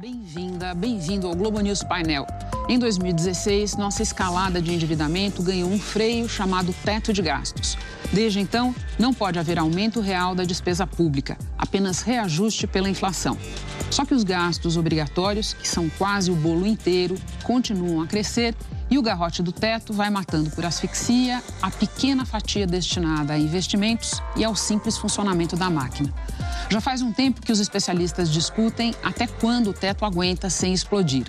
Bem-vinda, bem-vindo ao Globo News Painel. Em 2016, nossa escalada de endividamento ganhou um freio chamado teto de gastos. Desde então, não pode haver aumento real da despesa pública, apenas reajuste pela inflação. Só que os gastos obrigatórios, que são quase o bolo inteiro, continuam a crescer e o garrote do teto vai matando por asfixia a pequena fatia destinada a investimentos e ao simples funcionamento da máquina. Já faz um tempo que os especialistas discutem até quando o teto aguenta sem explodir.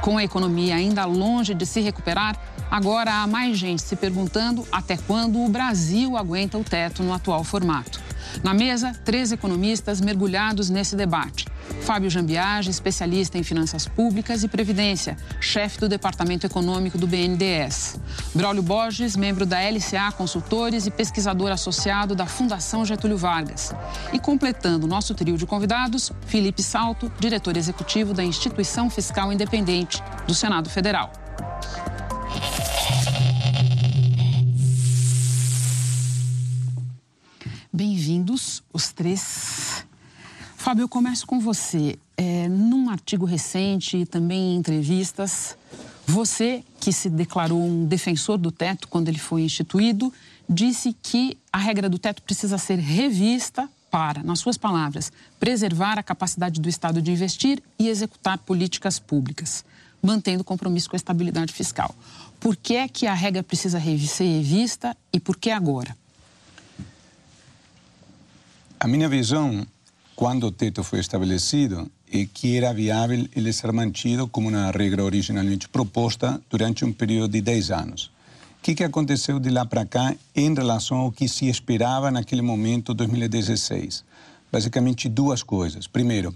Com a economia ainda longe de se recuperar, agora há mais gente se perguntando até quando o Brasil aguenta o teto no atual formato. Na mesa, três economistas mergulhados nesse debate. Fábio Jambiage, especialista em finanças públicas e previdência, chefe do Departamento Econômico do BNDES. Braulio Borges, membro da LCA Consultores e pesquisador associado da Fundação Getúlio Vargas. E completando nosso trio de convidados, Felipe Salto, diretor executivo da Instituição Fiscal Independente do Senado Federal. Bem-vindos, os três. Fábio, eu começo com você. É, num artigo recente e também em entrevistas, você, que se declarou um defensor do teto quando ele foi instituído, disse que a regra do teto precisa ser revista para, nas suas palavras, preservar a capacidade do Estado de investir e executar políticas públicas, mantendo compromisso com a estabilidade fiscal. Por que é que a regra precisa ser revista e por que agora? A minha visão, quando o teto foi estabelecido, é que era viável ele ser mantido como uma regra originalmente proposta durante um período de 10 anos. O que, que aconteceu de lá para cá em relação ao que se esperava naquele momento, 2016? Basicamente, duas coisas. Primeiro,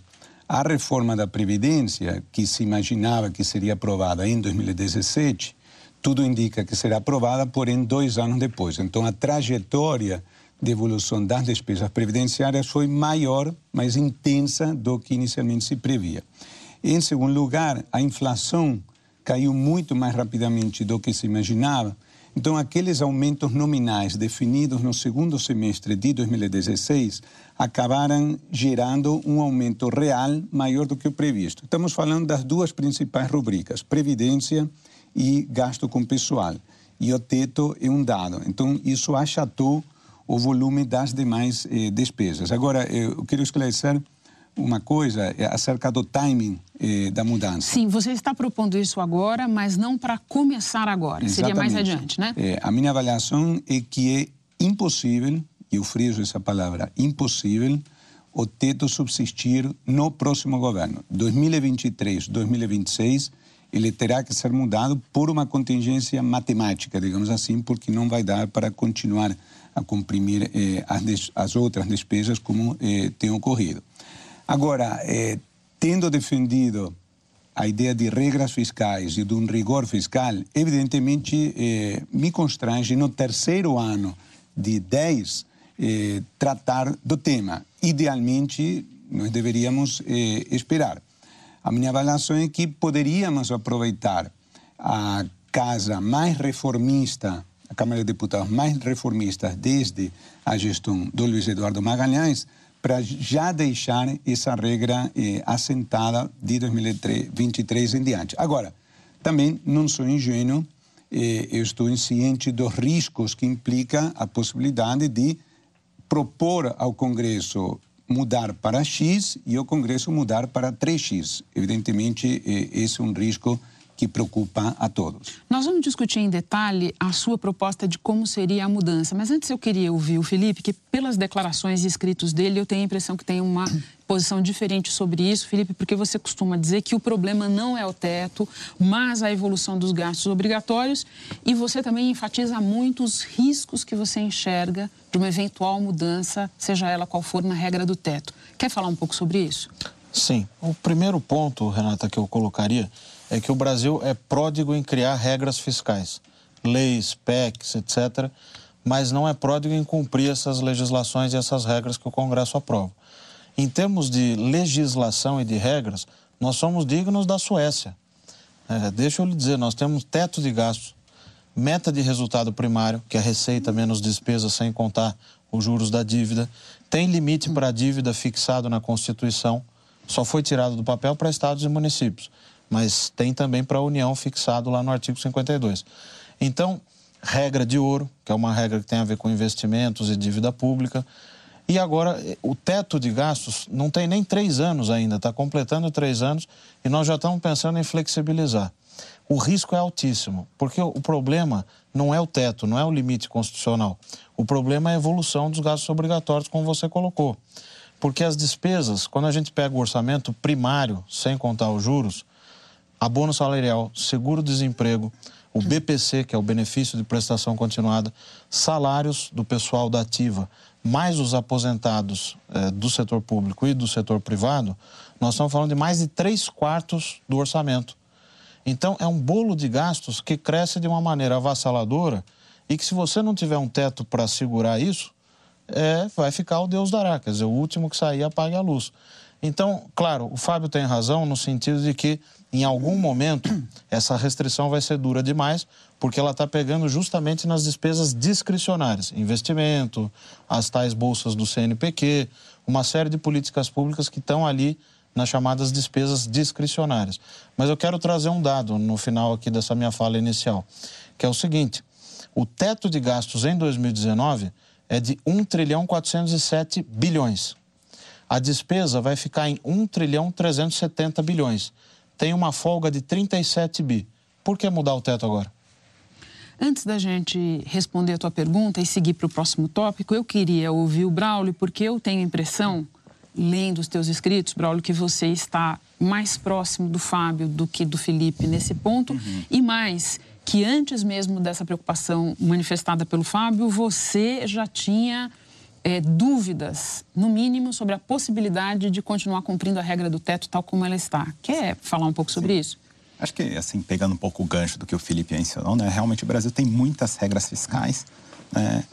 a reforma da Previdência, que se imaginava que seria aprovada em 2017, tudo indica que será aprovada, porém, dois anos depois. Então, a trajetória de evolução das despesas previdenciárias foi maior, mais intensa do que inicialmente se previa. Em segundo lugar, a inflação caiu muito mais rapidamente do que se imaginava. Então, aqueles aumentos nominais definidos no segundo semestre de 2016 acabaram gerando um aumento real maior do que o previsto. Estamos falando das duas principais rubricas, previdência e gasto com pessoal. E o teto é um dado. Então, isso achatou o volume das demais eh, despesas. Agora, eu quero esclarecer uma coisa é acerca do timing eh, da mudança. Sim, você está propondo isso agora, mas não para começar agora, Exatamente. seria mais adiante, né? É, a minha avaliação é que é impossível, e eu friso essa palavra, impossível, o teto subsistir no próximo governo. 2023, 2026, ele terá que ser mudado por uma contingência matemática, digamos assim, porque não vai dar para continuar a comprimir eh, as, as, outras despesas como eh, tem ocorrido. Agora, eh, tendo defendido a ideia de regras fiscais e de um rigor fiscal, evidentemente eh, me constrange no terceiro ano de 10 eh, tratar do tema. Idealmente, nós deveríamos eh, esperar. A minha avaliação é que poderíamos aproveitar a casa mais reformista a Câmara de Deputados mais reformistas desde a gestão do Luiz Eduardo Magalhães, para já deixar essa regra eh, assentada de 2023 em diante. Agora, também não sou ingênuo, eh, eu estou ciente dos riscos que implica a possibilidade de propor ao Congresso mudar para X e o Congresso mudar para 3X. Evidentemente, eh, esse é um risco que preocupa a todos. Nós vamos discutir em detalhe a sua proposta de como seria a mudança, mas antes eu queria ouvir o Felipe, que pelas declarações e escritos dele eu tenho a impressão que tem uma posição diferente sobre isso, Felipe, porque você costuma dizer que o problema não é o teto, mas a evolução dos gastos obrigatórios e você também enfatiza muito os riscos que você enxerga de uma eventual mudança, seja ela qual for, na regra do teto. Quer falar um pouco sobre isso? Sim. O primeiro ponto, Renata, que eu colocaria é que o Brasil é pródigo em criar regras fiscais, leis, PECs, etc., mas não é pródigo em cumprir essas legislações e essas regras que o Congresso aprova. Em termos de legislação e de regras, nós somos dignos da Suécia. É, deixa eu lhe dizer, nós temos teto de gastos, meta de resultado primário, que é receita menos despesa sem contar os juros da dívida, tem limite para a dívida fixado na Constituição, só foi tirado do papel para estados e municípios, mas tem também para a União fixado lá no artigo 52. Então, regra de ouro, que é uma regra que tem a ver com investimentos e dívida pública. E agora, o teto de gastos não tem nem três anos ainda, está completando três anos e nós já estamos pensando em flexibilizar. O risco é altíssimo, porque o problema não é o teto, não é o limite constitucional. O problema é a evolução dos gastos obrigatórios, como você colocou. Porque as despesas, quando a gente pega o orçamento primário, sem contar os juros, abono salarial, seguro-desemprego, o BPC, que é o benefício de prestação continuada, salários do pessoal da ativa, mais os aposentados eh, do setor público e do setor privado, nós estamos falando de mais de três quartos do orçamento. Então, é um bolo de gastos que cresce de uma maneira avassaladora e que, se você não tiver um teto para segurar isso, é, vai ficar o Deus dará, quer dizer, o último que sair apague a luz. Então, claro, o Fábio tem razão no sentido de que, em algum momento, essa restrição vai ser dura demais, porque ela está pegando justamente nas despesas discricionárias, investimento, as tais bolsas do CNPq, uma série de políticas públicas que estão ali nas chamadas despesas discricionárias. Mas eu quero trazer um dado no final aqui dessa minha fala inicial, que é o seguinte: o teto de gastos em 2019 é de 1 trilhão 407 bilhões. A despesa vai ficar em 1 trilhão 370 bilhões. Tem uma folga de 37 bi. Por que mudar o teto agora? Antes da gente responder a tua pergunta e seguir para o próximo tópico, eu queria ouvir o Braulio, porque eu tenho a impressão, lendo os teus escritos, Braulio, que você está mais próximo do Fábio do que do Felipe nesse ponto, uhum. e mais que antes mesmo dessa preocupação manifestada pelo Fábio, você já tinha é, dúvidas, no mínimo, sobre a possibilidade de continuar cumprindo a regra do teto tal como ela está. Quer falar um pouco sobre Sim. isso? Acho que, assim, pegando um pouco o gancho do que o Felipe mencionou, né? Realmente o Brasil tem muitas regras fiscais, né?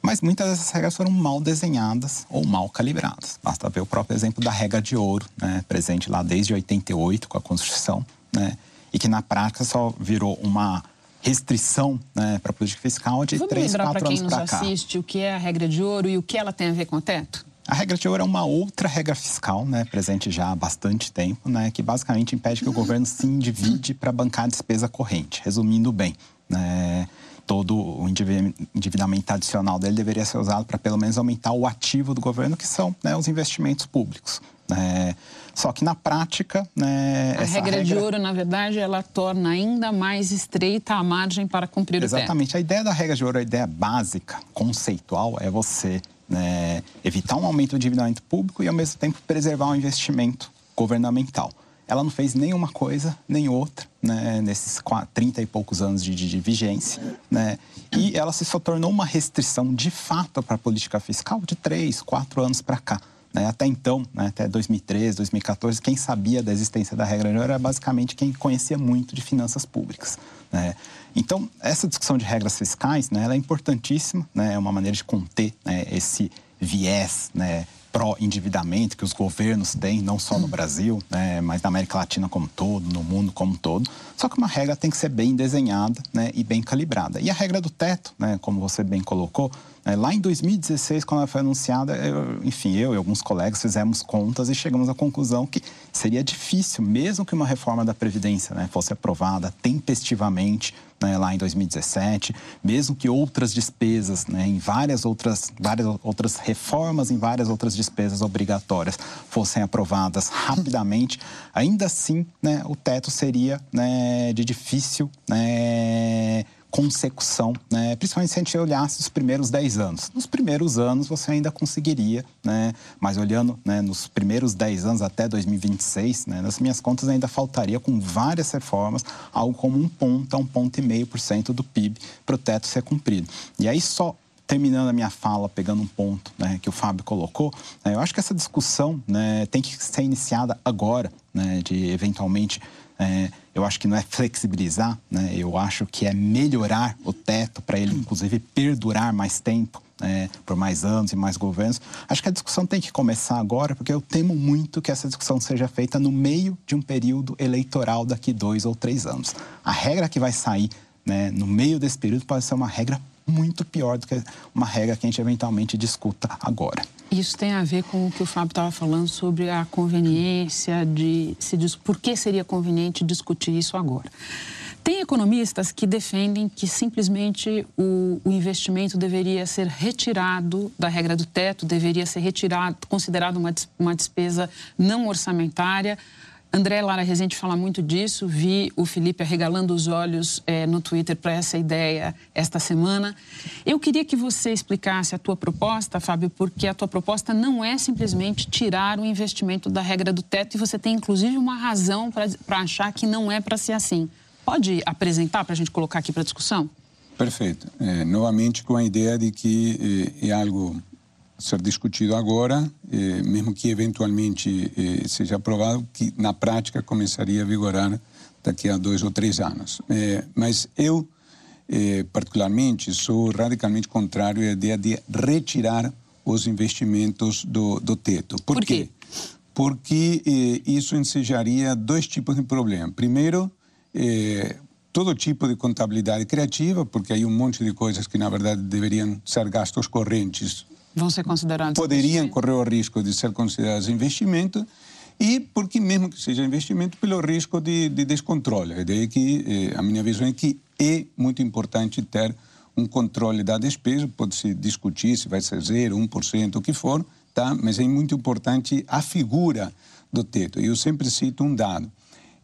mas muitas dessas regras foram mal desenhadas ou mal calibradas. Basta ver o próprio exemplo da regra de ouro, né? presente lá desde 88 com a Constituição, né? e que na prática só virou uma restrição né, para a política fiscal de Vamos 3, 4 anos para cá. Para quem nos assiste o que é a regra de ouro e o que ela tem a ver com o teto? A regra de ouro é uma outra regra fiscal, né, presente já há bastante tempo, né, que basicamente impede que o governo se endivide para bancar a despesa corrente. Resumindo bem, né, todo o endividamento adicional dele deveria ser usado para pelo menos aumentar o ativo do governo, que são né, os investimentos públicos. É, só que na prática, né, a regra, regra, de ouro, na verdade, ela torna ainda mais estreita a margem para cumprir Exatamente. o teto. A ideia da regra de ouro, a ideia básica, conceitual, é você né, evitar um aumento do endividamento público e, ao mesmo tempo, preservar o investimento governamental. Ela não fez nenhuma coisa nem outra né, nesses 30 e poucos anos de, de, de vigência. Né, e ela se só tornou uma restrição de fato para a política fiscal de três, quatro anos para cá. Né? Até então, né, até 2013, 2014, quem sabia da existência da regra era basicamente quem conhecia muito de finanças públicas. Né? Então, essa discussão de regras fiscais né, ela é importantíssima, né, é uma maneira de conter né, esse viés pró-endividamento que os governos têm, não só no Brasil, né, mas na América Latina como todo, no mundo como todo. Só que uma regra tem que ser bem desenhada né, e bem calibrada. E a regra do teto, né, como você bem colocou, lá em 2016, quando ela foi anunciada, eu, enfim, eu e alguns colegas fizemos contas e chegamos à conclusão que seria difícil, mesmo que uma reforma da Previdência né, fosse aprovada tempestivamente né, lá em 2017, mesmo que outras despesas, né, em várias outras, várias outras reformas, em várias outras despesas obrigatórias fossem aprovadas rapidamente, ainda assim né, o teto seria né, de difícil né, consecução, né? principalmente se a gente olhasse os primeiros 10 anos. Nos primeiros anos você ainda conseguiria, né? mas olhando né, nos primeiros 10 anos até 2026, né, nas minhas contas ainda faltaria com várias reformas algo como um ponto a um ponto e meio por cento do PIB para o teto ser cumprido. E aí só terminando a minha fala, pegando um ponto né, que o Fábio colocou, né, eu acho que essa discussão né, tem que ser iniciada agora, né, de eventualmente é, eu acho que não é flexibilizar, né? eu acho que é melhorar o teto para ele, inclusive, perdurar mais tempo. Né? por mais anos e mais governos. Acho que a discussão tem que começar agora, porque eu temo muito que essa discussão seja feita no meio de um período eleitoral daqui dois ou três anos. A regra que vai sair né, no meio desse período pode ser uma regra muito pior do que uma regra que a gente eventualmente discuta agora. Isso tem a ver com o que o Fábio estava falando sobre a conveniência de se por que seria conveniente discutir isso agora. Tem economistas que defendem que simplesmente o, o, investimento deveria ser retirado da regra do teto, deveria ser retirado, considerado uma, uma despesa não orçamentária. André Lara Rezende fala muito disso. Vi o Felipe arregalando os olhos é, no Twitter para essa ideia esta semana. Eu queria que você explicasse a tua proposta, Fábio, porque a tua proposta não é simplesmente tirar o investimento da regra do teto e você tem inclusive uma razão para achar que não é para ser assim. Pode apresentar para a gente colocar aqui para discussão? Perfeito. É, novamente com a ideia de que é, é algo ser discutido agora, é, mesmo que eventualmente é, seja aprovado, que na prática começaria a vigorar daqui a dois ou três anos. É, mas eu, é, particularmente, sou radicalmente contrário à ideia de retirar os investimentos do, do teto. Por, Por quê? quê? Porque isso ensejaria dois tipos de problema. Primeiro, eh, todo tipo de contabilidade criativa, porque aí um monte de coisas que na verdade deveriam ser gastos correntes vão ser considerados poderiam correr o risco de ser considerados investimento e porque mesmo que seja investimento pelo risco de, de descontrole. É daí que eh, a minha visão é que é muito importante ter um controle da despesa, pode-se discutir se vai ser zero, 1%, o que for, tá? mas é muito importante a figura do teto. Eu sempre cito um dado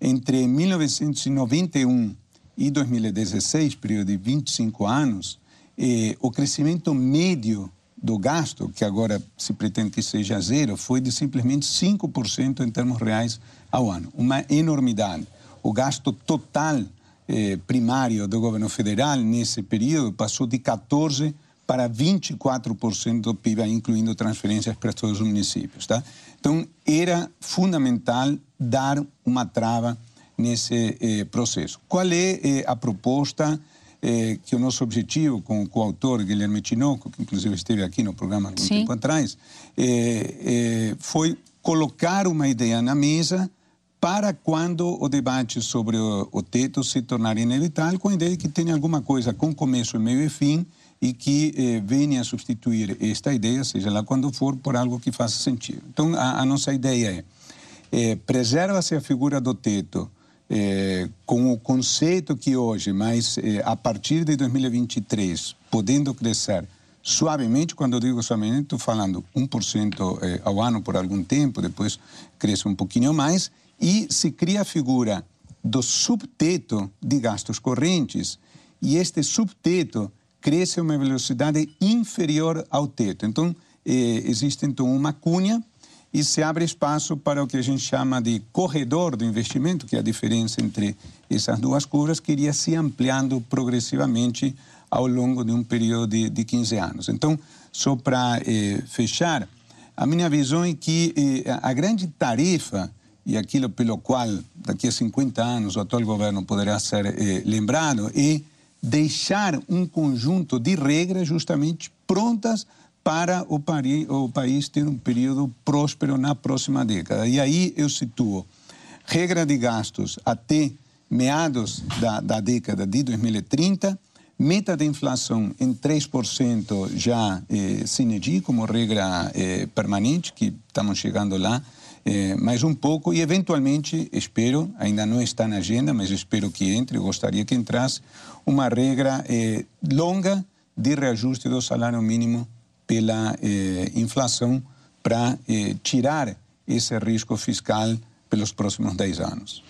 entre 1991 e 2016, período de 25 anos, eh, o crescimento médio do gasto, que agora se pretende que seja zero, foi de simplesmente 5% em termos reais ao ano. Uma enormidade. O gasto total eh, primário do governo federal nesse período passou de 14% para 24% do PIB, incluindo transferências para todos os municípios. Tá? Então, era fundamental dar uma trava nesse eh, processo. Qual é eh, a proposta eh, que o nosso objetivo com o coautor Guilherme Tinoco, que inclusive esteve aqui no programa há um Sim. tempo atrás, eh, eh, foi colocar uma ideia na mesa para quando o debate sobre o, o teto se tornar inevitável, com a ideia de que tenha alguma coisa com começo, meio e fim, e que eh, venha a substituir esta ideia, seja lá quando for, por algo que faça sentido. Então, a, a nossa ideia é, é preserva-se a figura do teto é, com o conceito que hoje, mas é, a partir de 2023, podendo crescer suavemente, quando eu digo suavemente, estou falando 1% é, ao ano por algum tempo, depois cresce um pouquinho mais, e se cria a figura do subteto de gastos correntes, e este subteto cresce a uma velocidade inferior ao teto. Então, eh, existe então uma cunha e se abre espaço para o que a gente chama de corredor do investimento, que é a diferença entre essas duas curvas, que iria se ampliando progressivamente ao longo de um período de, de 15 anos. Então, só para eh, fechar, a minha visão é que eh, a grande tarefa e aquilo pelo qual daqui a 50 anos o atual governo poderá ser eh, lembrado é deixar um conjunto de regras justamente prontas para o, o país ter um período próspero na próxima década. E aí eu situo regra de gastos até meados da, da década de 2030, meta de inflação em 3% já eh, sine como regra eh, permanente, que estamos chegando lá, eh, mais um pouco e eventualmente espero, ainda não está na agenda, mas espero que entre, gostaria que entrasse, uma regra eh, longa de reajuste do salário mínimo pela eh, inflação para eh, tirar esse risco fiscal pelos próximos 10 anos.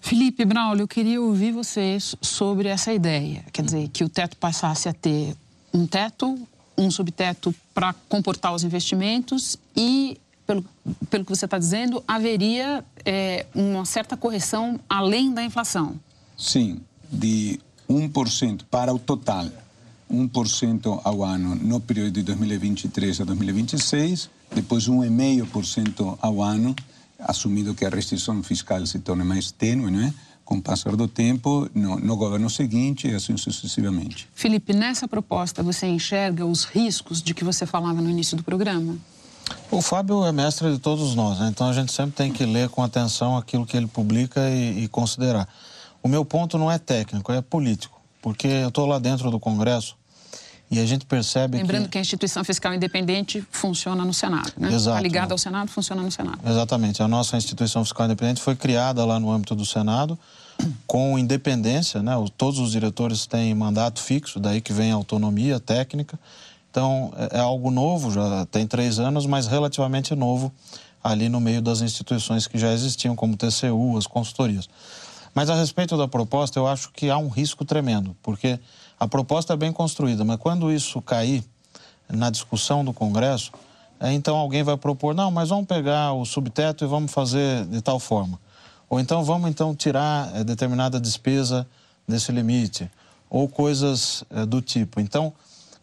Felipe Braulio, eu queria ouvir vocês sobre essa ideia, quer dizer, que o teto passasse a ter um teto, um subteto para comportar os investimentos e pelo, pelo que você está dizendo, haveria é, uma certa correção além da inflação. Sim, de 1% para o total, 1% ao ano no período de 2023 a 2026, depois 1,5% ao ano, assumindo que a restrição fiscal se torne mais tênue, não é? com o passar do tempo, no, no, governo seguinte e assim sucessivamente. Felipe, nessa proposta você enxerga os riscos de que você falava no início do programa? O Fábio é mestre de todos nós, né? então a gente sempre tem que ler com atenção aquilo que ele publica e, e considerar. O meu ponto não é técnico, é político, porque eu estou lá dentro do Congresso E a gente percebe Lembrando que... que a instituição fiscal independente funciona no Senado, né? Exato. Está ligada ao Senado, funciona no Senado. Exatamente. A nossa instituição fiscal independente foi criada lá no âmbito do Senado com independência, né? Todos os diretores têm mandato fixo, daí que vem a autonomia técnica. Então, é, é algo novo, já tem três anos, mas relativamente novo ali no meio das instituições que já existiam, como TCU, as consultorias. Mas a respeito da proposta, eu acho que há um risco tremendo, porque a proposta é bem construída, mas quando isso cair na discussão do Congresso, é, então alguém vai propor, não, mas vamos pegar o subteto e vamos fazer de tal forma. Ou então vamos então tirar é, determinada despesa desse limite, ou coisas é, do tipo. Então,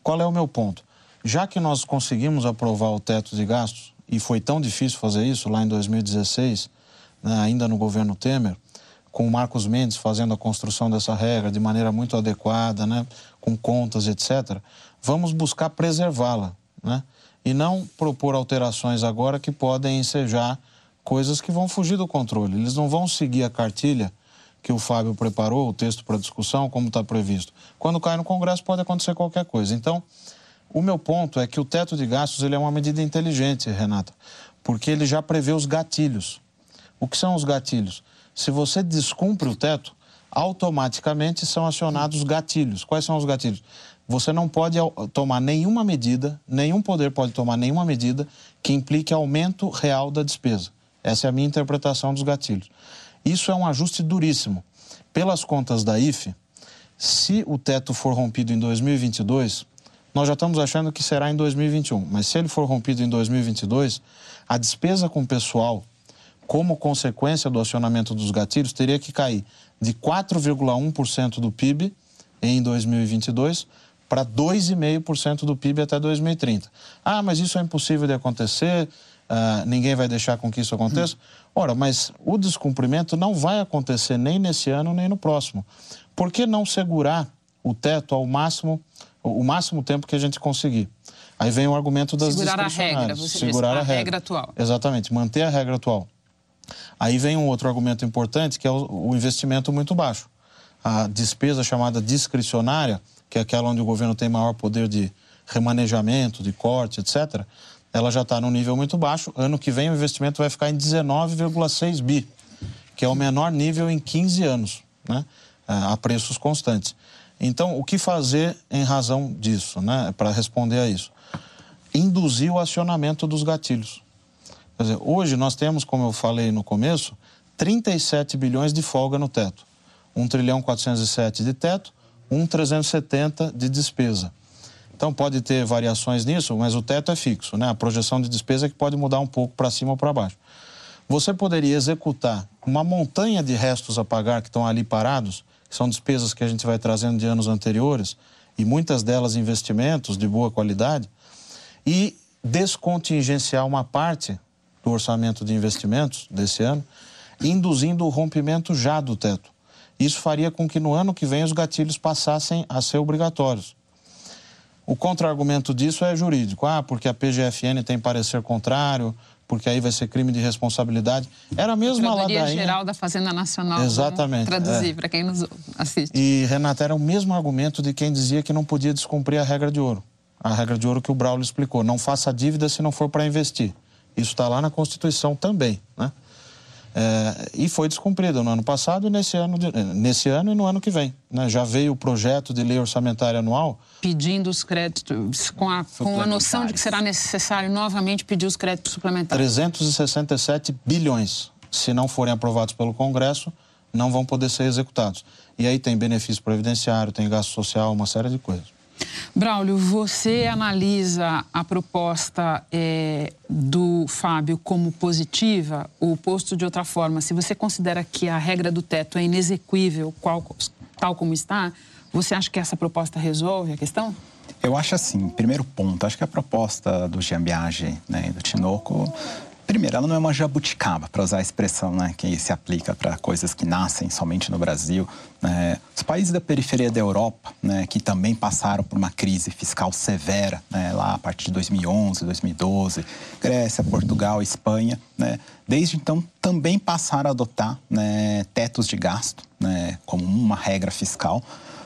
qual é o meu ponto? Já que nós conseguimos aprovar o teto de gastos, e foi tão difícil fazer isso lá em 2016, né, ainda no governo Temer, com o Marcos Mendes fazendo a construção dessa regra de maneira muito adequada, né, com contas, etc., vamos buscar preservá-la, né, e não propor alterações agora que podem ensejar coisas que vão fugir do controle. Eles não vão seguir a cartilha que o Fábio preparou, o texto para discussão, como está previsto. Quando cai no Congresso pode acontecer qualquer coisa. Então, o meu ponto é que o teto de gastos ele é uma medida inteligente, Renata, porque ele já prevê os gatilhos. O que são os gatilhos? Se você descumpre o teto, automaticamente são acionados gatilhos. Quais são os gatilhos? Você não pode tomar nenhuma medida, nenhum poder pode tomar nenhuma medida que implique aumento real da despesa. Essa é a minha interpretação dos gatilhos. Isso é um ajuste duríssimo. Pelas contas da IFE, se o teto for rompido em 2022, nós já estamos achando que será em 2021, mas se ele for rompido em 2022, a despesa com pessoal como consequência do acionamento dos gatilhos, teria que cair de 4,1% do PIB em 2022 para 2,5% do PIB até 2030. Ah, mas isso é impossível de acontecer, uh, ninguém vai deixar com que isso aconteça. Ora, mas o descumprimento não vai acontecer nem nesse ano nem no próximo. Por que não segurar o teto ao máximo, o máximo tempo que a gente conseguir? Aí vem o argumento das Segurar a regra, você segurar a, a regra. regra atual. Exatamente, manter a regra atual. Aí vem um outro argumento importante, que é o, investimento muito baixo. A despesa chamada discricionária, que é aquela onde o governo tem maior poder de remanejamento, de corte, etc., ela já está no nível muito baixo. Ano que vem o investimento vai ficar em 19,6 bi, que é o menor nível em 15 anos, né? a preços constantes. Então, o que fazer em razão disso, né? para responder a isso? Induzir o acionamento dos gatilhos. Dizer, hoje nós temos, como eu falei no começo, 37 bilhões de folga no teto. 1 trilhão 407 de teto, 1 370 de despesa. Então pode ter variações nisso, mas o teto é fixo, né? A projeção de despesa é que pode mudar um pouco para cima ou para baixo. Você poderia executar uma montanha de restos a pagar que estão ali parados, que são despesas que a gente vai trazendo de anos anteriores, e muitas delas investimentos de boa qualidade, e descontingenciar uma parte do orçamento de investimentos desse ano, induzindo o rompimento já do teto. Isso faria com que no ano que vem os gatilhos passassem a ser obrigatórios. O contra-argumento disso é jurídico. Ah, porque a PGFN tem parecer contrário, porque aí vai ser crime de responsabilidade. Era a mesma ladainha... Geral da Fazenda Nacional. Exatamente. traduzir é. para quem nos assiste. E, Renata, era o mesmo argumento de quem dizia que não podia descumprir a regra de ouro. A regra de ouro que o Braulio explicou. Não faça dívida se não for para investir. Isso está lá na Constituição também, né? É, e foi descumprido no ano passado e nesse ano, nesse ano e no ano que vem. Né? Já veio o projeto de lei orçamentária anual. Pedindo os créditos, com a, com a noção de que será necessário novamente pedir os créditos suplementares. 367 bilhões. Se não forem aprovados pelo Congresso, não vão poder ser executados. E aí tem benefício previdenciário, tem gasto social, uma série de coisas. Braulio, você analisa a proposta é, do Fábio como positiva ou posto de outra forma? Se você considera que a regra do teto é inexequível, qual, tal como está, você acha que essa proposta resolve a questão? Eu acho assim, primeiro ponto, acho que a proposta do Jean Biagi né, do Tinoco Primeiro, ela não é uma jabuticaba, para usar a expressão né, que se aplica para coisas que nascem somente no Brasil. Né? Os países da periferia da Europa, né, que também passaram por uma crise fiscal severa, né, lá a partir de 2011, 2012, Grécia, Portugal, Espanha, né, desde então também passaram a adotar né, tetos de gasto né, como uma regra fiscal.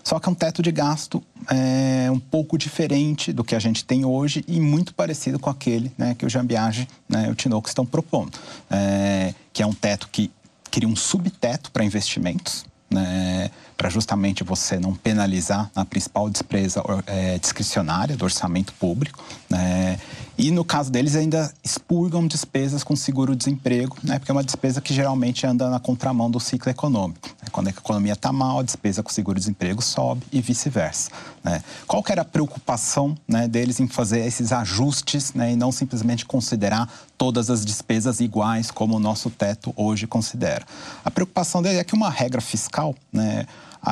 Só que é um teto de gasto é, um pouco diferente do que a gente tem hoje e muito parecido com aquele né, que o Jambiage né, e o Tinoco estão propondo, é, que é um teto que cria um subteto para investimentos, né, para justamente você não penalizar a principal despesa é, discricionária do orçamento público. Né, e no caso deles ainda expurgam despesas com seguro-desemprego, né, porque é uma despesa que geralmente anda na contramão do ciclo econômico. Né, quando a economia está mal, a despesa com seguro-desemprego sobe e vice-versa. Né. Qual que era a preocupação né, deles em fazer esses ajustes né, e não simplesmente considerar todas as despesas iguais como o nosso teto hoje considera? A preocupação deles é que uma regra fiscal, né,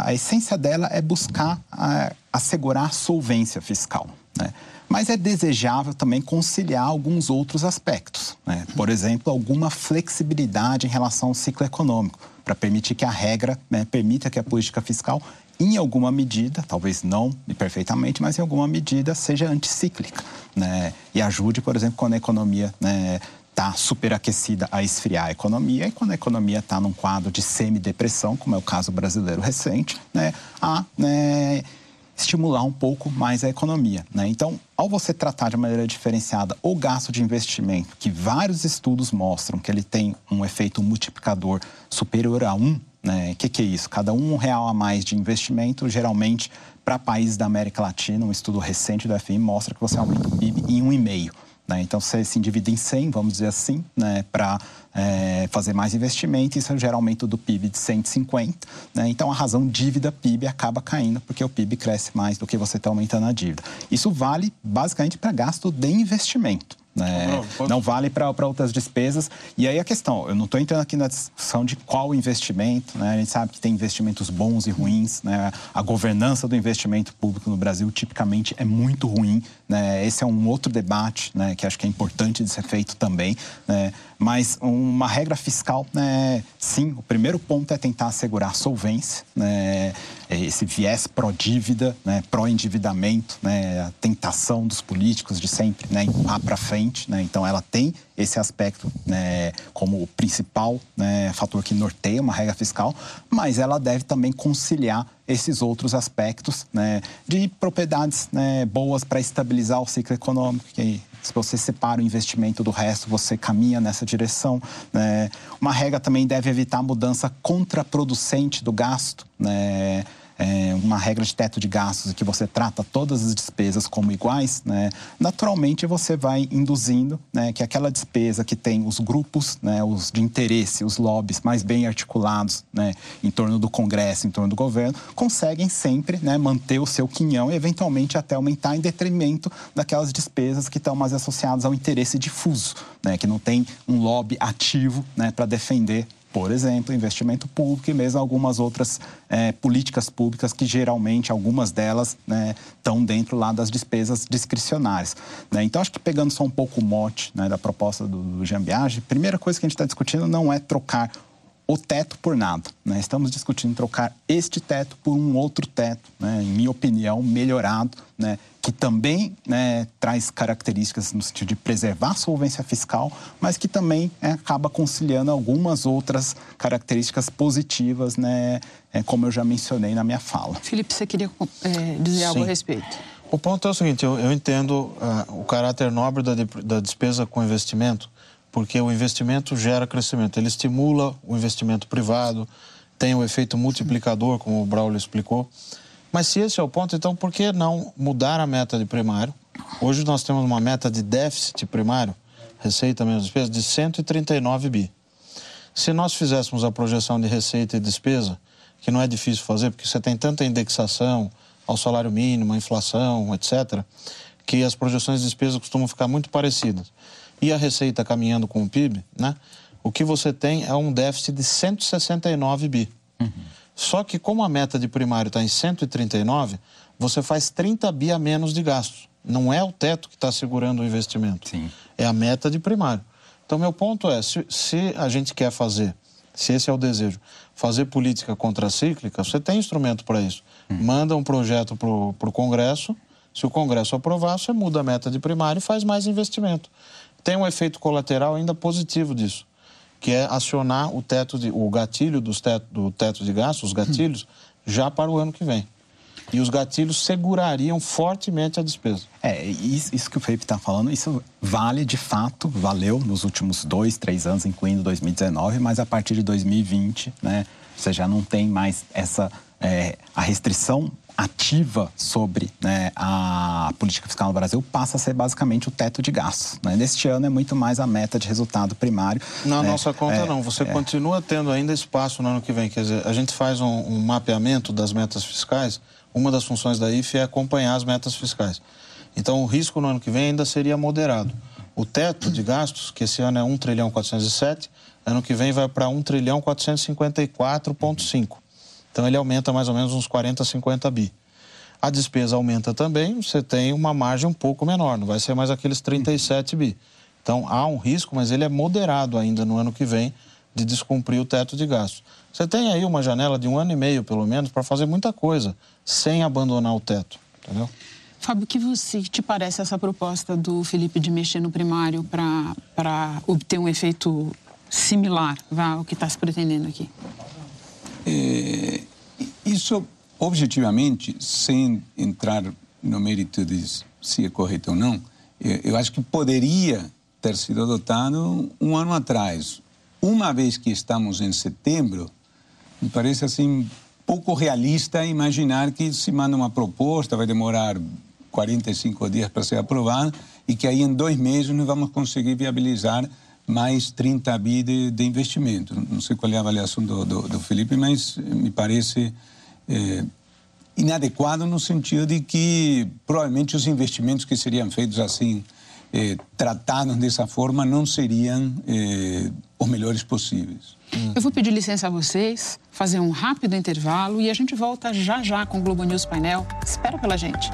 a essência dela é buscar a, assegurar solvência fiscal. Né? Mas é desejável também conciliar alguns outros aspectos. Né? Por exemplo, alguma flexibilidade em relação ao ciclo econômico, para permitir que a regra né, permita que a política fiscal, em alguma medida, talvez não perfeitamente, mas em alguma medida, seja anticíclica. Né? E ajude, por exemplo, quando a economia né, está superaquecida a esfriar a economia e quando a economia está num quadro de semidepressão, como é o caso brasileiro recente, né, a né, estimular um pouco mais a economia. Né? Então, ao você tratar de maneira diferenciada o gasto de investimento, que vários estudos mostram que ele tem um efeito multiplicador superior a um, né? O que, que é isso? Cada um real a mais de investimento, geralmente, para países da América Latina, um estudo recente do FMI mostra que você aumenta o PIB em um e meio. Né? Então, você se endivida em 100, vamos dizer assim, né? para é, fazer mais investimento, isso gera aumento do PIB de 150. Né? Então, a razão dívida-PIB acaba caindo, porque o PIB cresce mais do que você está aumentando a dívida. Isso vale basicamente para gasto de investimento. Né? Não, não vale para outras despesas. E aí a questão, eu não estou entrando aqui na discussão de qual investimento, né? a gente sabe que tem investimentos bons e ruins, né? a governança do investimento público no Brasil tipicamente é muito ruim, né? esse é um outro debate né? que acho que é importante de ser feito também, né? Mas uma regra fiscal, né? sim, o primeiro ponto é tentar assegurar solvência, né? Esse viés pró-dívida, né, pró-endividamento, né, a tentação dos políticos de sempre né, empurrar para frente. Né, então, ela tem esse aspecto né, como o principal né, fator que norteia uma regra fiscal, mas ela deve também conciliar esses outros aspectos né, de propriedades né, boas para estabilizar o ciclo econômico, que se você separa o investimento do resto, você caminha nessa direção. Né? Uma regra também deve evitar a mudança contraproducente do gasto. Né? É, uma regra de teto de gastos que você trata todas as despesas como iguais, né, naturalmente você vai induzindo né, que aquela despesa que tem os grupos né, os de interesse, os lobbies mais bem articulados né, em torno do Congresso, em torno do governo, conseguem sempre né, manter o seu quinhão e eventualmente até aumentar em detrimento daquelas despesas que estão mais associadas ao interesse difuso, né, que não tem um lobby ativo né, para defender por exemplo, investimento público e mesmo algumas outras é, políticas públicas que geralmente algumas delas estão né, dentro lá das despesas discricionárias. Né? Então, acho que pegando só um pouco o mote né, da proposta do, do a primeira coisa que a gente está discutindo não é trocar o teto por nada. Né? Estamos discutindo trocar este teto por um outro teto, né? em minha opinião, melhorado, né? que também né, traz características no sentido de preservar a solvência fiscal, mas que também é, acaba conciliando algumas outras características positivas, né, é, como eu já mencionei na minha fala. Felipe, você queria é, dizer Sim. algo a respeito? O ponto é o seguinte, eu, eu entendo uh, o caráter nobre da, da despesa com investimento, porque o investimento gera crescimento, ele estimula o investimento privado, tem o efeito multiplicador, como o Braulio explicou. Mas se esse é o ponto, então por que não mudar a meta de primário? Hoje nós temos uma meta de déficit primário, receita menos despesa, de 139 bi. Se nós fizéssemos a projeção de receita e despesa, que não é difícil fazer, porque você tem tanta indexação ao salário mínimo, a inflação, etc., que as projeções de despesa costumam ficar muito parecidas e a receita caminhando com o PIB, né? O que você tem é um déficit de 169 bi. Uhum. Só que como a meta de primário está em 139, você faz 30 bi a menos de gastos. Não é o teto que está segurando o investimento. Sim. É a meta de primário. Então, meu ponto é, se, se a gente quer fazer, se esse é o desejo, fazer política contracíclica, você tem instrumento para isso. Uhum. Manda um projeto para o Congresso, se o Congresso aprovar, você muda a meta de primário e faz mais investimento tem um efeito colateral ainda positivo disso, que é acionar o teto de, o gatilho dos teto, do teto de gastos, os gatilhos, já para o ano que vem. E os gatilhos segurariam fortemente a despesa. É, isso, isso que o Felipe está falando, isso vale de fato, valeu nos últimos dois, três anos, incluindo 2019, mas a partir de 2020, né, você já não tem mais essa é, a restrição ativa sobre né, a política fiscal no Brasil passa a ser basicamente o teto de gastos. Né? Neste ano é muito mais a meta de resultado primário. Na né? nossa conta é, não, você é... continua tendo ainda espaço no ano que vem. Quer dizer, a gente faz um, um, mapeamento das metas fiscais, uma das funções da IFE é acompanhar as metas fiscais. Então o risco no ano que vem ainda seria moderado. O teto de gastos, que esse ano é 1 trilhão 407, ano que vem vai para 1 trilhão 454,5. Então ele aumenta mais ou menos uns 40, 50 bi. A despesa aumenta também, você tem uma margem um pouco menor, não vai ser mais aqueles 37 bi. Então há um risco, mas ele é moderado ainda no ano que vem de descumprir o teto de gastos. Você tem aí uma janela de um ano e meio, pelo menos, para fazer muita coisa, sem abandonar o teto, entendeu? Fábio, o que você te parece essa proposta do Felipe de mexer no primário para obter um efeito similar ao que está se pretendendo aqui? É, isso, objetivamente, sem entrar no mérito de se é correto ou não, eu acho que poderia ter sido adotado um ano atrás. Uma vez que estamos em setembro, me parece assim pouco realista imaginar que se manda uma proposta, vai demorar 45 dias para ser aprovada e que aí em dois meses nós vamos conseguir viabilizar mais 30 bi de, de investimento. Não sei qual é a avaliação do, do, do Felipe, mas me parece é, inadequado no sentido de que provavelmente os investimentos que seriam feitos assim, é, tratados dessa forma, não seriam é, os melhores possíveis. Eu vou pedir licença a vocês, fazer um rápido intervalo e a gente volta já já com o Globo News Painel. Espera pela gente.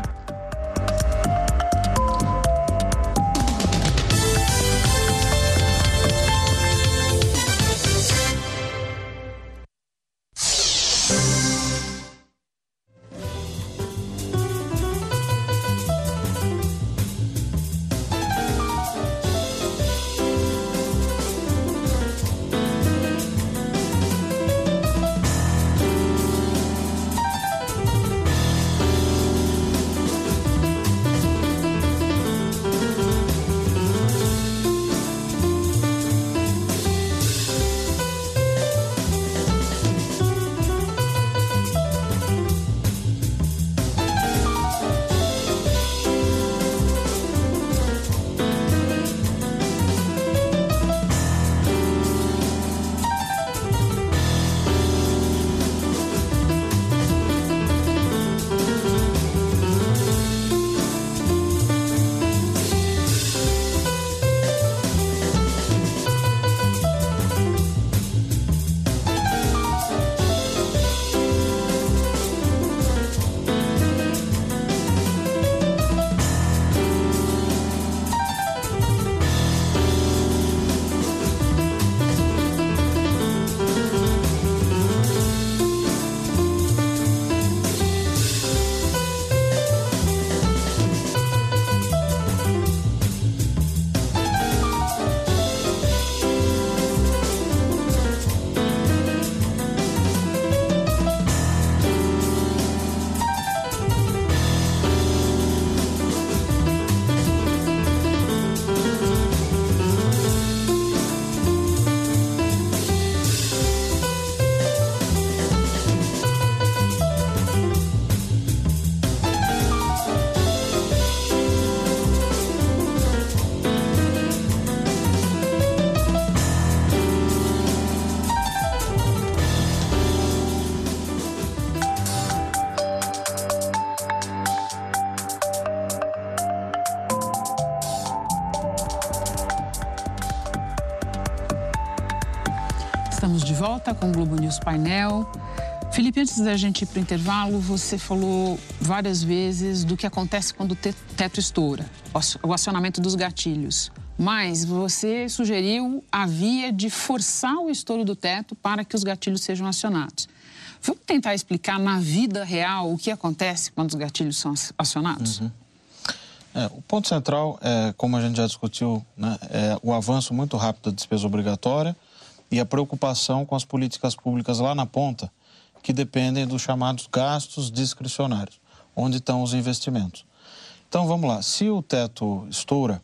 Volta com o Globo News Painel. Felipe, antes da gente ir para o intervalo, você falou várias vezes do que acontece quando o teto estoura, o acionamento dos gatilhos. Mas você sugeriu a via de forçar o estouro do teto para que os gatilhos sejam acionados. Vamos tentar explicar na vida real o que acontece quando os gatilhos são acionados? Uhum. É, o ponto central, é, como a gente já discutiu, né, é o avanço muito rápido da despesa obrigatória e a preocupação com as políticas públicas lá na ponta, que dependem dos chamados gastos discricionários. onde estão os investimentos. Então vamos lá, se o teto estoura,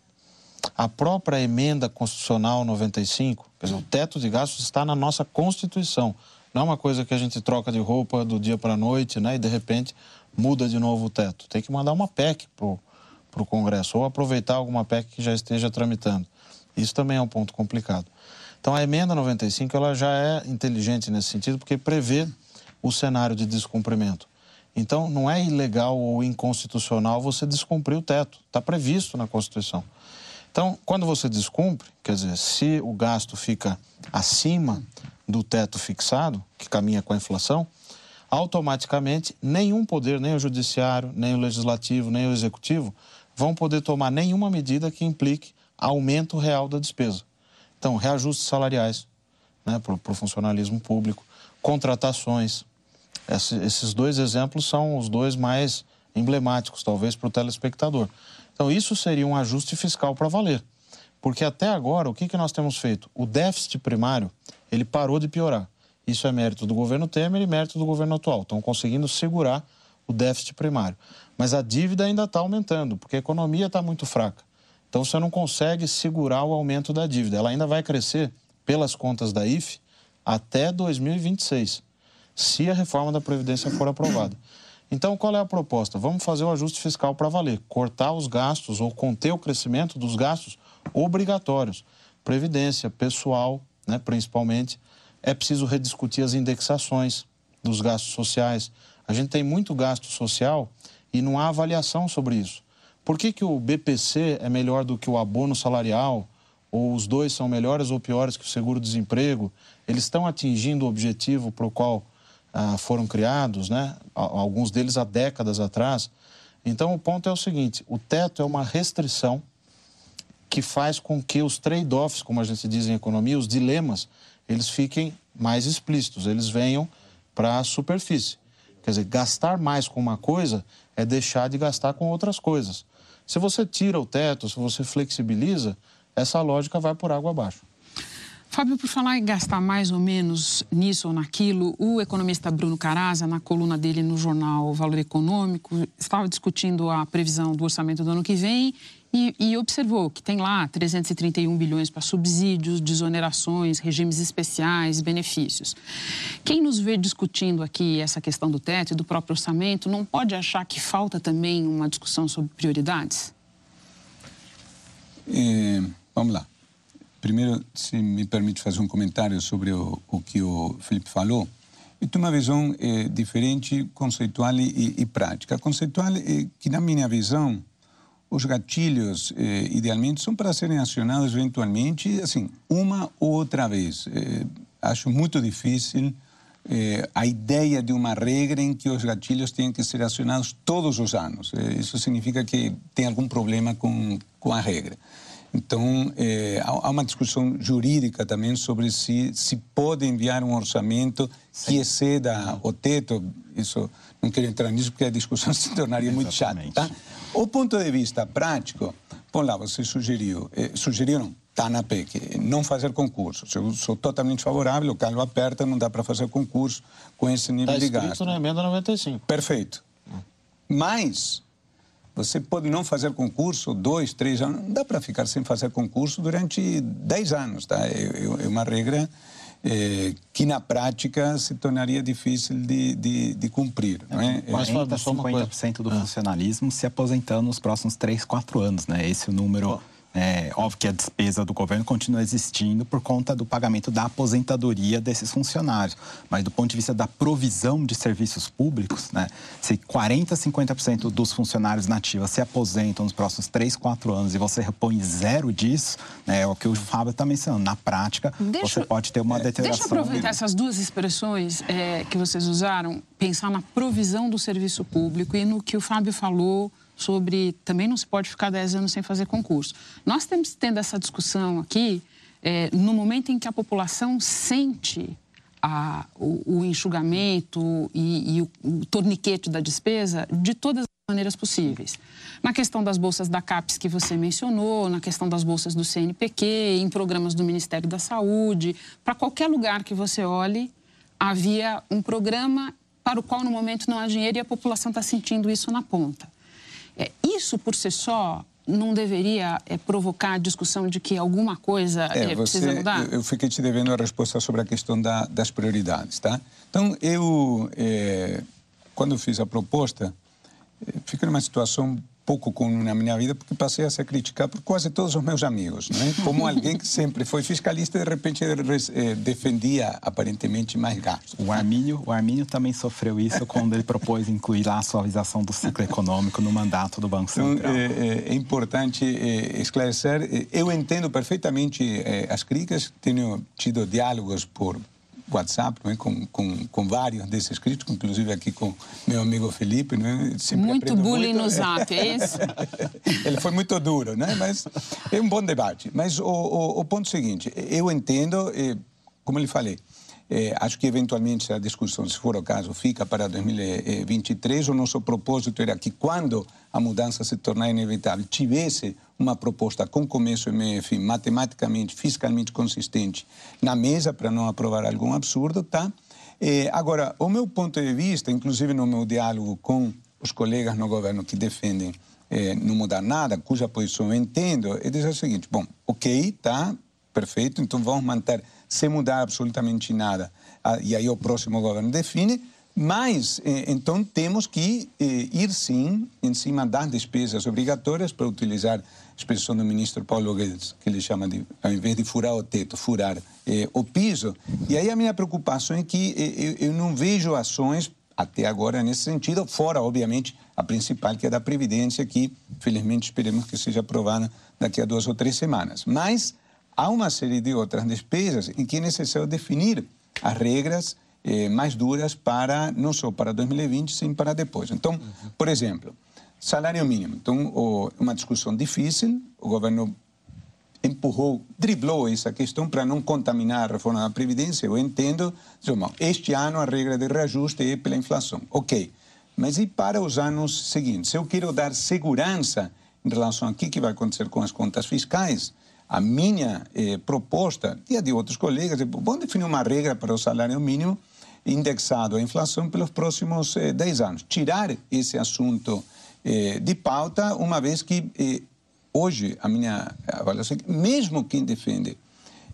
a própria emenda constitucional 95, quer dizer, o teto de gastos está na nossa Constituição. Não é uma coisa que a gente troca de roupa do dia para a noite, né? E de repente muda de novo o teto. Tem que mandar uma PEC para o Congresso ou aproveitar alguma PEC que já esteja tramitando. Isso também é um ponto complicado. Então a emenda 95 ela já é inteligente nesse sentido porque prevê o cenário de descumprimento. Então não é ilegal ou inconstitucional você descumprir o teto, está previsto na Constituição. Então, quando você descumpre, quer dizer, se o gasto fica acima do teto fixado, que caminha com a inflação, automaticamente nenhum poder, nem o judiciário, nem o legislativo, nem o executivo, vão poder tomar nenhuma medida que implique aumento real da despesa. Então, reajustes salariais né, para o funcionalismo público, contratações. Esse, esses dois exemplos são os dois mais emblemáticos, talvez, para o telespectador. Então, isso seria um ajuste fiscal para valer. Porque até agora, o que, que nós temos feito? O déficit primário, ele parou de piorar. Isso é mérito do governo Temer e mérito do governo atual. Estão conseguindo segurar o déficit primário. Mas a dívida ainda está aumentando, porque a economia está muito fraca. Então você não consegue segurar o aumento da dívida. Ela ainda vai crescer, pelas contas da IFE, até 2026, se a reforma da Previdência for aprovada. Então, qual é a proposta? Vamos fazer o ajuste fiscal para valer, cortar os gastos ou conter o crescimento dos gastos obrigatórios. Previdência, pessoal, né, principalmente. É preciso rediscutir as indexações dos gastos sociais. A gente tem muito gasto social e não há avaliação sobre isso. Por que, que o BPC é melhor do que o abono salarial? Ou os dois são melhores ou piores que o seguro-desemprego? Eles estão atingindo o objetivo para o qual ah, foram criados, né? alguns deles há décadas atrás. Então, o ponto é o seguinte: o teto é uma restrição que faz com que os trade-offs, como a gente diz em economia, os dilemas, eles fiquem mais explícitos, eles venham para a superfície. Quer dizer, gastar mais com uma coisa é deixar de gastar com outras coisas. Se você tira o teto, se você flexibiliza, essa lógica vai por água abaixo. Fábio, por falar em gastar mais ou menos nisso ou naquilo, o economista Bruno Caraza, na coluna dele no jornal Valor Econômico, estava discutindo a previsão do orçamento do ano que vem e, e observou que tem lá 331 bilhões para subsídios, desonerações, regimes especiais, benefícios. Quem nos vê discutindo aqui essa questão do teto e do próprio orçamento não pode achar que falta também uma discussão sobre prioridades? É, vamos lá. Primeiro, se me permite fazer um comentário sobre o, o que o Felipe falou. Eu tenho uma visão é, diferente, conceitual e, e, prática. Conceitual é que, na minha visão, os gatilhos, eh, idealmente, são para serem acionados eventualmente, assim, uma ou outra vez. Eh, acho muito difícil eh, a ideia de uma regra em que os gatilhos tenham que ser acionados todos os anos. Eh, isso significa que tem algum problema com, com a regra. Então, eh, há uma discussão jurídica também sobre se se pode enviar um orçamento que exceda o teto. Isso não quero entrar nisso porque a discussão se tornaria muito chata. Tá? O ponto de vista prático, lá, você sugeriu, eh, está na PEC, não fazer concurso. Eu sou totalmente favorável, o calo aperta, não dá para fazer concurso com esse nível tá de gasto. Está na emenda 95. Perfeito. Mas você pode não fazer concurso dois, três anos, não dá para ficar sem fazer concurso durante dez anos, tá? É, é, é uma regra é, que na prática se tornaria difícil de, de, de cumprir. Não é? 40, 50% do ah. funcionalismo se aposentando nos próximos 3, 4 anos. Né? Esse é o número é, óbvio que a despesa do governo continua existindo por conta do pagamento da aposentadoria desses funcionários. Mas do ponto de vista da provisão de serviços públicos, né, se 40%, 50% dos funcionários nativos se aposentam nos próximos 3, 4 anos e você repõe zero disso, né, é o que o Fábio está mencionando. Na prática, deixa, você pode ter uma deterioração. Deixa eu aproveitar essas duas expressões é, que vocês usaram, pensar na provisão do serviço público e no que o Fábio falou sobre também não se pode ficar 10 anos sem fazer concurso. Nós estamos tendo essa discussão aqui é, no momento em que a população sente a, o, o, enxugamento e, e o, o torniquete da despesa de todas as maneiras possíveis. Na questão das bolsas da CAPES que você mencionou, na questão das bolsas do CNPq, em programas do Ministério da Saúde, para qualquer lugar que você olhe, havia um programa para o qual no momento não há dinheiro e a população está sentindo isso na ponta. É, isso por si só não deveria é, provocar discussão de que alguma coisa é, é, precisa mudar? Eu, eu fiquei te devendo a resposta sobre a questão da, das prioridades, tá? Então, eu, é, quando fiz a proposta, é, fiquei numa situação pouco com na minha vida porque passei a ser criticado por quase todos os meus amigos, né? Como alguém que sempre foi fiscalista e de repente eh, defendia aparentemente mais gastos. O Armínio, o Armínio também sofreu isso quando ele propôs incluir lá a suavização do ciclo econômico no mandato do Banco então, Central. Então, é, é importante é, esclarecer. Eu entendo perfeitamente as críticas, tenho tido diálogos por WhatsApp né, com, com, com vários desses críticos, inclusive aqui com meu amigo Felipe. Né, muito bullying muito. no Zap, é isso? Ele foi muito duro, né, mas é um bom debate. Mas o, o, o ponto é seguinte, eu entendo, como lhe falei, é, acho que eventualmente a discussão, se for o caso, fica para 2023. O nosso propósito era que quando a mudança se tornar inevitável, tivesse uma proposta com começo e meio fim, matematicamente, fiscalmente consistente, na mesa para não aprovar algum absurdo, tá? É, agora, o meu ponto de vista, inclusive no meu diálogo com os colegas no governo que defendem é, não mudar nada, cuja posição eu entendo, é dizer o seguinte: bom, ok, tá, perfeito, então vamos manter sem mudar absolutamente nada. Ah, e aí o próximo governo define. Mas, eh, então, temos que eh, ir, sim, em cima das despesas obrigatórias, para utilizar a expressão do ministro Paulo Guedes, que ele chama de, ao invés de furar o teto, furar eh, o piso. E aí a minha preocupação é que eu, eu não vejo ações, até agora, nesse sentido, fora, obviamente, a principal, que é da Previdência, que, felizmente, esperemos que seja aprovada daqui a duas ou três semanas. Mas há uma série de outras despesas em que é necessário definir as regras eh, mais duras para não só para 2020, sim para depois. Então, uhum. por exemplo, salário mínimo. Então, o, uma discussão difícil. O governo empurrou, driblou essa questão para não contaminar a reforma da Previdência. Eu entendo. Este ano a regra de reajuste é pela inflação. Ok. Mas e para os anos seguintes? Se eu quero dar segurança em relação a que, que vai acontecer com as contas fiscais, a minha eh, proposta e a de outros colegas é vamos definir uma regra para o salário mínimo indexado à inflação pelos próximos eh, 10 anos. Tirar esse assunto eh, de pauta, uma vez que eh, hoje a minha avaliação é mesmo quem defende,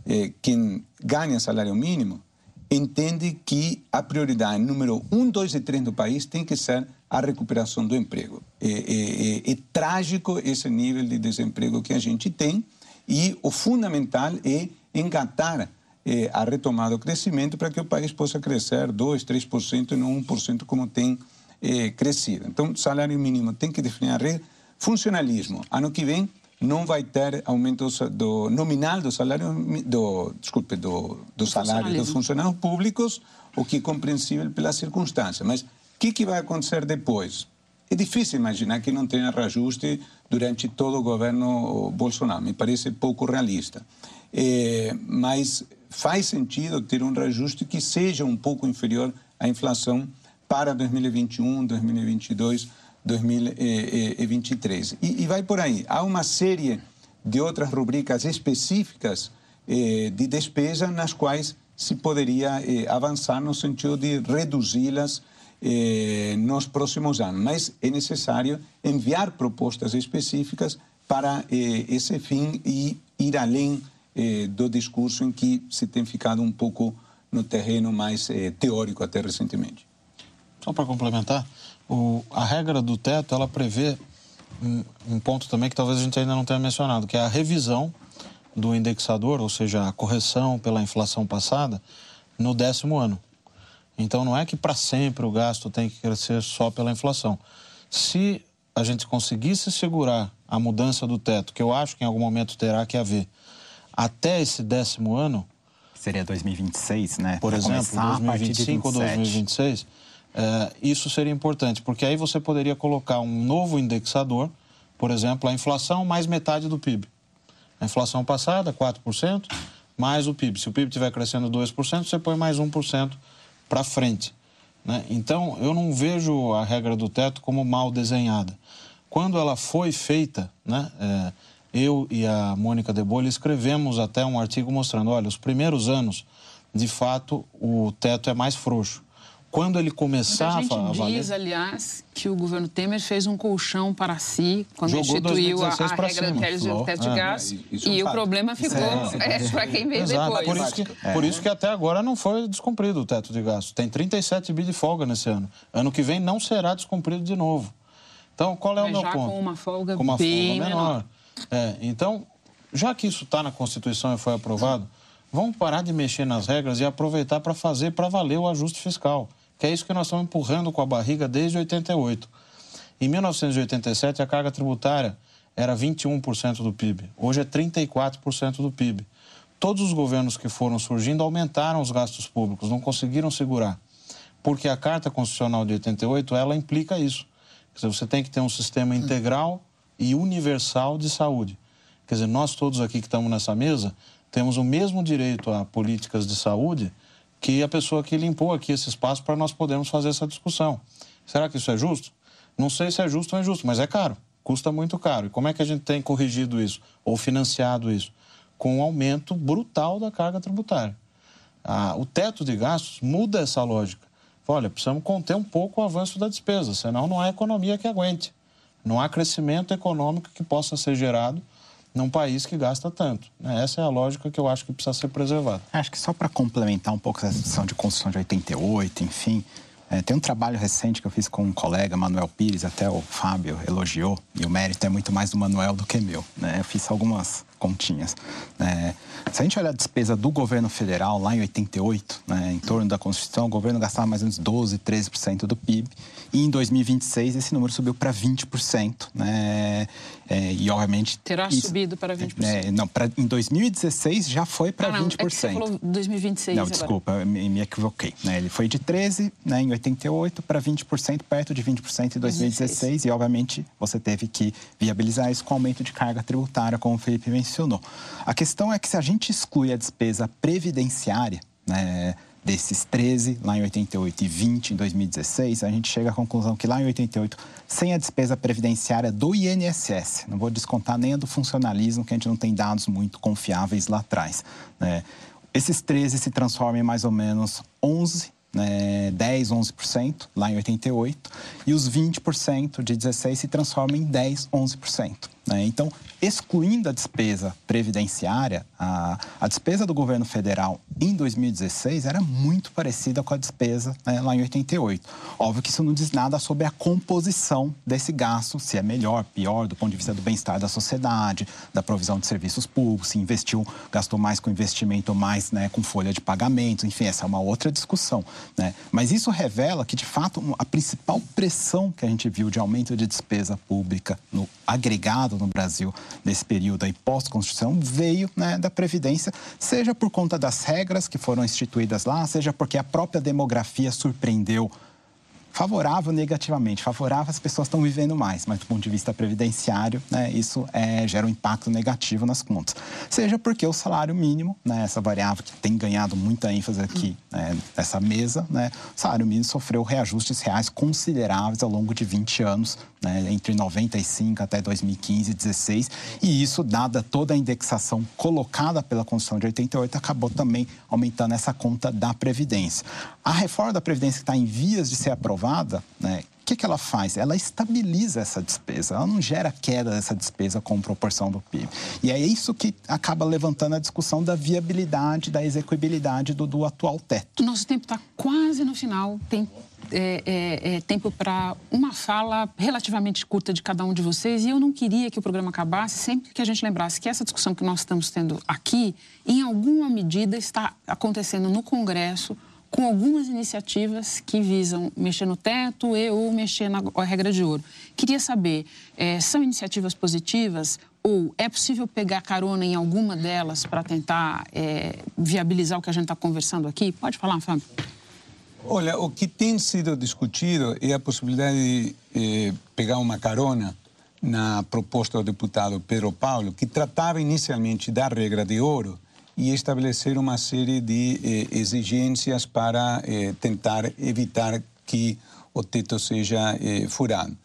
eh, quem ganha salário mínimo, entende que a prioridade número um, dois e três do país tem que ser a recuperação do emprego. É, é, é, é trágico esse nível de desemprego que a gente tem e o fundamental é engatar eh, a retomada do crescimento para que o país possa crescer 2%, 3% e não 1% como tem eh, crescido. Então, salário mínimo tem que definir a regra. Funcionalismo, ano que vem não vai ter aumento do nominal do salário do desculpe do, do salário dos funcionários públicos, o que é compreensível pela circunstância. Mas o que, que vai acontecer depois? É difícil imaginar que não tenha reajuste durante todo o governo Bolsonaro. Me parece pouco realista. É, mas faz sentido ter um reajuste que seja um pouco inferior à inflação para 2021, 2022, 2023. E, e vai por aí. Há uma série de outras rubricas específicas eh, de despesa nas quais se poderia eh, avançar no sentido de reduzi-las eh, nos próximos anos. Mas é necessário enviar propostas específicas para eh, esse fim e ir além eh, do discurso em que se tem ficado um pouco no terreno mais eh, teórico até recentemente. Só para complementar, o, a regra do teto ela prevê um, um ponto também que talvez a gente ainda não tenha mencionado, que é a revisão do indexador, ou seja, a correção pela inflação passada, no décimo ano. Então não é que para sempre o gasto tem que crescer só pela inflação. Se a gente conseguisse segurar a mudança do teto, que eu acho que em algum momento terá que haver, até esse décimo ano. Seria 2026, né? Por pra exemplo, 2025 ou 2026. É, isso seria importante, porque aí você poderia colocar um novo indexador, por exemplo, a inflação mais metade do PIB. A inflação passada, 4%, mais o PIB. Se o PIB estiver crescendo 2%, você põe mais 1% para frente. Né? Então, eu não vejo a regra do teto como mal desenhada. Quando ela foi feita, né, é, eu e a Mônica de escrevemos até um artigo mostrando, olha, os primeiros anos, de fato, o teto é mais frouxo. Quando ele começar a, gente a valer... diz, aliás, que o governo Temer fez um colchão para si quando Jogou instituiu a, a regra do teto de gás é, e o problema ficou é, é, para quem veio Exato. depois. Por isso, que, é. por isso que até agora não foi descumprido o teto de gastos. Tem 37 bi de folga nesse ano. Ano que vem não será descumprido de novo. Então, qual é Mas o meu já ponto? com uma folga com uma bem folga menor. menor. É, então, já que isso está na Constituição e foi aprovado, vamos parar de mexer nas regras e aproveitar para fazer para valer o ajuste fiscal que é isso que nós estamos empurrando com a barriga desde 88. Em 1987, a carga tributária era 21% do PIB, hoje é 34% do PIB. Todos os governos que foram surgindo aumentaram os gastos públicos, não conseguiram segurar. Porque a Carta Constitucional de 88, ela implica isso. Quer dizer, você tem que ter um sistema integral e universal de saúde. Quer dizer, nós todos aqui que estamos nessa mesa temos o mesmo direito a políticas de saúde que a pessoa que limpou aqui esse espaço para nós podermos fazer essa discussão. Será que isso é justo? Não sei se é justo ou injusto, mas é caro, custa muito caro. E como é que a gente tem corrigido isso ou financiado isso? Com um aumento brutal da carga tributária. Ah, o teto de gastos muda essa lógica. Olha, precisamos conter um pouco o avanço da despesa, senão não há economia que aguente. Não há crescimento econômico que possa ser gerado num país que gasta tanto. Né? Essa é a lógica que eu acho que precisa ser preservada. Acho que só para complementar um pouco essa discussão de Constituição de 88, enfim, é, tem um trabalho recente que eu fiz com um colega, Manuel Pires, até o Fábio elogiou, e o mérito é muito mais do Manuel do que meu. Né? Eu fiz algumas continhas. É, se a gente olhar a despesa do governo federal lá em 88, né, em torno da Constituição, o governo gastava mais ou menos 12, 13% do PIB. E em 2026 esse número subiu para 20%. Né, é, e obviamente. Terá isso, subido para 20%. É, não, pra, em 2016 já foi para ah, 20%. É você falou 2026. Não, agora. desculpa, me, me equivoquei. Né, ele foi de 13% né, em 88 para 20%, perto de 20% em 2016. 2016. E obviamente você teve que viabilizar isso com aumento de carga tributária, como o Felipe mencionou. A questão é que se a gente exclui a despesa previdenciária, né, desses 13 lá em 88 e 20 em 2016, a gente chega à conclusão que lá em 88, sem a despesa previdenciária do INSS, não vou descontar nem a do funcionalismo, que a gente não tem dados muito confiáveis lá atrás, né? esses 13 se transformam em mais ou menos 11 né, 10, 11% lá em 88, e os 20% de 16 se transformam em 10, 11%. Né? Então, excluindo a despesa previdenciária, a, a, despesa do governo federal em 2016 era muito parecida com a despesa né, lá em 88. Óbvio que isso não diz nada sobre a composição desse gasto, se é melhor, pior, do ponto de vista do bem-estar da sociedade, da provisão de serviços públicos, se investiu, gastou mais com investimento mais né, com folha de pagamentos, enfim, essa é uma outra discussão. Né? Mas isso revela que, de fato, a principal pressão que a gente viu de aumento de despesa pública no agregado no Brasil nesse período aí pós-Constituição veio né, da Previdência, seja por conta das regras que foram instituídas lá, seja porque a própria demografia surpreendeu favorável negativamente. Favorável, as pessoas estão vivendo mais, mas do ponto de vista previdenciário, né, isso é, gera um impacto negativo nas contas. Seja porque o salário mínimo, né, essa variável que tem ganhado muita ênfase aqui né, nessa mesa, né, o salário mínimo sofreu reajustes reais consideráveis ao longo de 20 anos, né, entre 95 até 2015 e 16, e isso, dada toda a indexação colocada pela Constituição de 88, acabou também aumentando essa conta da Previdência. A reforma da Previdência que está em vias de ser aprovada, né, o que, que ela faz? Ela estabiliza essa despesa, ela não gera queda dessa despesa com proporção do PIB. E é isso que acaba levantando a discussão da viabilidade, da execuibilidade do, do atual teto. Nosso tempo está quase no final. Tem é, é, é, tempo para uma fala relativamente curta de cada um de vocês e eu não queria que o programa acabasse sempre que a gente lembrasse que essa discussão que nós estamos tendo aqui, em alguma medida, está acontecendo no Congresso com algumas iniciativas que visam mexer no teto e ou mexer na regra de ouro. Queria saber, é, são iniciativas positivas ou é possível pegar carona em alguma delas para tentar é, viabilizar o que a gente está conversando aqui? Pode falar, Fábio. Olha, o que tem sido discutido é a possibilidade de eh, pegar uma carona na proposta do deputado Pedro Paulo, que tratava inicialmente da regra de ouro e estabelecer uma série de eh, exigências para eh, tentar evitar que o teto seja eh, furado.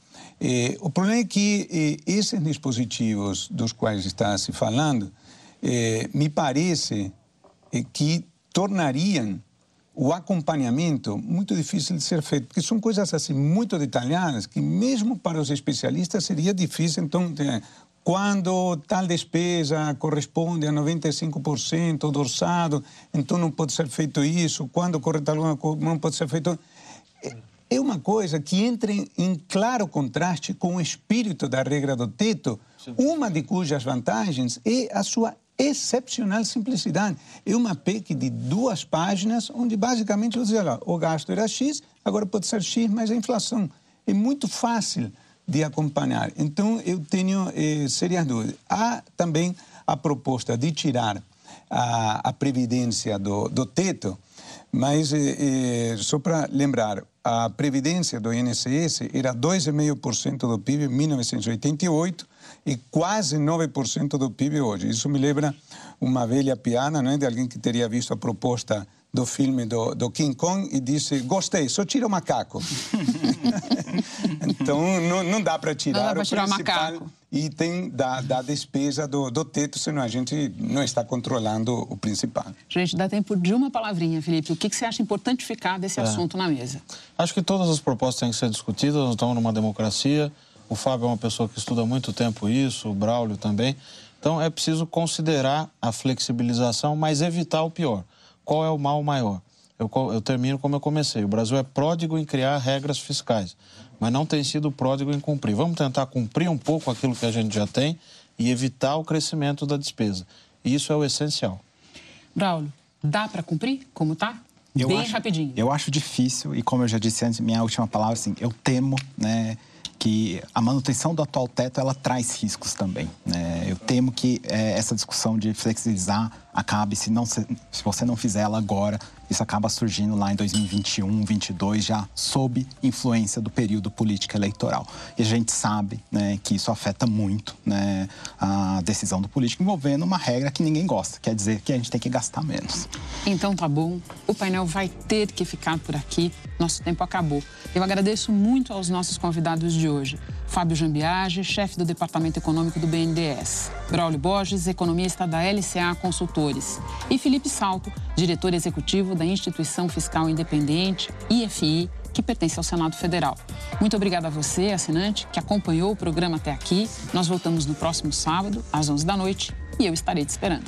Eh, o problema é que eh, esses dispositivos dos quais está se falando, eh, me parece que tornariam o acompanhamento muito difícil de ser feito, porque são coisas assim muito detalhadas que mesmo para os especialistas seria difícil. Então, quando tal despesa corresponde a 95% do orçado, então não pode ser feito isso. Quando corre tal não pode ser feito. É uma coisa que entra em claro contraste com o espírito da regra do teto, uma de cujas vantagens é a sua excepcional simplicidade. É uma PEC de duas páginas, onde basicamente você diz, olha, o gasto era X, agora pode ser X, mas a inflação. É muito fácil de acompanhar. Então, eu tenho eh, sérias dúvidas. Há também a proposta de tirar a, a previdência do, do teto, mas eh, eh, só para lembrar, a previdência do INSS era 2,5% do PIB em 1988, e quase 9% do PIB hoje. Isso me lembra uma velha piada né, de alguém que teria visto a proposta do filme do, do King Kong e disse: Gostei, só tira o macaco. então não, não dá para tirar, não dá tirar o macaco. item da, da despesa do, do teto, senão a gente não está controlando o principal. Gente, dá tempo de uma palavrinha, Felipe. O que, que você acha importante ficar desse é. assunto na mesa? Acho que todas as propostas têm que ser discutidas, nós estamos numa democracia. O Fábio é uma pessoa que estuda há muito tempo isso, o Braulio também. Então é preciso considerar a flexibilização, mas evitar o pior. Qual é o mal maior? Eu, eu, termino como eu comecei. O Brasil é pródigo em criar regras fiscais, mas não tem sido pródigo em cumprir. Vamos tentar cumprir um pouco aquilo que a gente já tem e evitar o crescimento da despesa. Isso é o essencial. Braulio, dá para cumprir como está? Bem acho, rapidinho. Eu acho difícil e como eu já disse antes, minha última palavra, assim, eu temo, né? que a manutenção do atual teto ela traz riscos também. Né? Eu temo que é, essa discussão de flexibilizar acabe se não se, se você não fizer ela agora isso acaba surgindo lá em 2021, 2022, já sob influência do período político eleitoral. E a gente sabe né, que isso afeta muito né, a decisão do político envolvendo uma regra que ninguém gosta, quer dizer que a gente tem que gastar menos. Então tá bom, o painel vai ter que ficar por aqui, nosso tempo acabou. Eu agradeço muito aos nossos convidados de hoje. Fábio Jambiage, chefe do Departamento Econômico do BNDES. Braulio Borges, economista da LCA Consultores. E Felipe Salto, diretor executivo da Instituição Fiscal Independente, IFI, que pertence ao Senado Federal. Muito obrigada a você, assinante, que acompanhou o programa até aqui. Nós voltamos no próximo sábado, às 11 da noite, e eu estarei te esperando.